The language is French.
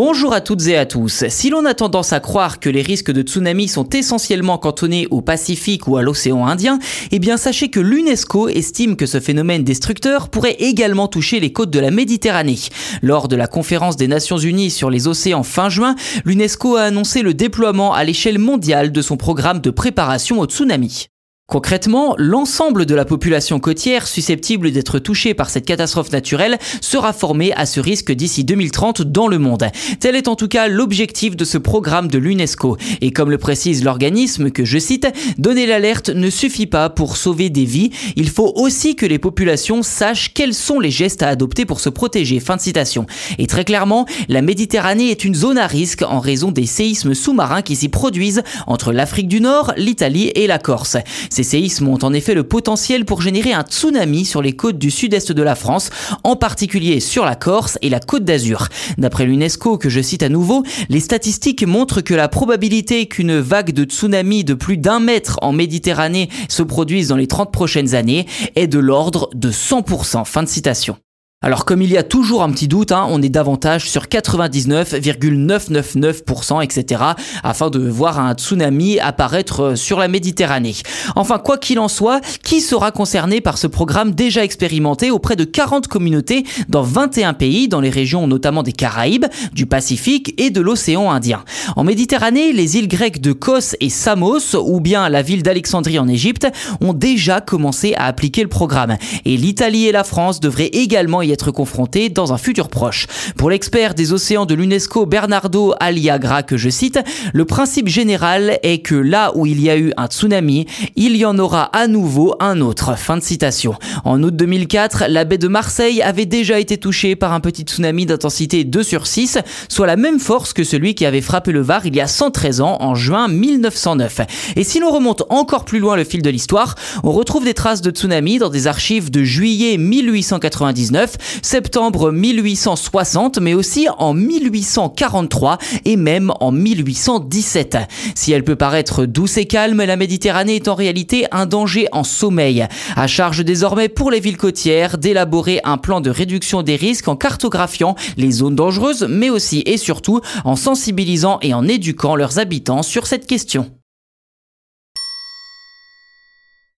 Bonjour à toutes et à tous. Si l'on a tendance à croire que les risques de tsunami sont essentiellement cantonnés au Pacifique ou à l'océan Indien, eh bien sachez que l'UNESCO estime que ce phénomène destructeur pourrait également toucher les côtes de la Méditerranée. Lors de la conférence des Nations Unies sur les océans fin juin, l'UNESCO a annoncé le déploiement à l'échelle mondiale de son programme de préparation au tsunami. Concrètement, l'ensemble de la population côtière susceptible d'être touchée par cette catastrophe naturelle sera formée à ce risque d'ici 2030 dans le monde. Tel est en tout cas l'objectif de ce programme de l'UNESCO. Et comme le précise l'organisme que je cite, donner l'alerte ne suffit pas pour sauver des vies, il faut aussi que les populations sachent quels sont les gestes à adopter pour se protéger. Fin de citation. Et très clairement, la Méditerranée est une zone à risque en raison des séismes sous-marins qui s'y produisent entre l'Afrique du Nord, l'Italie et la Corse. Ces séismes ont en effet le potentiel pour générer un tsunami sur les côtes du sud-est de la France, en particulier sur la Corse et la côte d'Azur. D'après l'UNESCO, que je cite à nouveau, les statistiques montrent que la probabilité qu'une vague de tsunami de plus d'un mètre en Méditerranée se produise dans les 30 prochaines années est de l'ordre de 100%. Fin de citation. Alors comme il y a toujours un petit doute, hein, on est davantage sur 99,999%, etc. afin de voir un tsunami apparaître euh, sur la Méditerranée. Enfin, quoi qu'il en soit, qui sera concerné par ce programme déjà expérimenté auprès de 40 communautés dans 21 pays, dans les régions notamment des Caraïbes, du Pacifique et de l'océan Indien? En Méditerranée, les îles grecques de Kos et Samos, ou bien la ville d'Alexandrie en Égypte, ont déjà commencé à appliquer le programme. Et l'Italie et la France devraient également être confrontés dans un futur proche. Pour l'expert des océans de l'UNESCO Bernardo Aliagra que je cite, le principe général est que là où il y a eu un tsunami, il y en aura à nouveau un autre. Fin de citation. En août 2004, la baie de Marseille avait déjà été touchée par un petit tsunami d'intensité 2 sur 6, soit la même force que celui qui avait frappé le Var il y a 113 ans en juin 1909. Et si l'on remonte encore plus loin le fil de l'histoire, on retrouve des traces de tsunami dans des archives de juillet 1899 septembre 1860, mais aussi en 1843 et même en 1817. Si elle peut paraître douce et calme, la Méditerranée est en réalité un danger en sommeil. À charge désormais pour les villes côtières d'élaborer un plan de réduction des risques en cartographiant les zones dangereuses, mais aussi et surtout en sensibilisant et en éduquant leurs habitants sur cette question.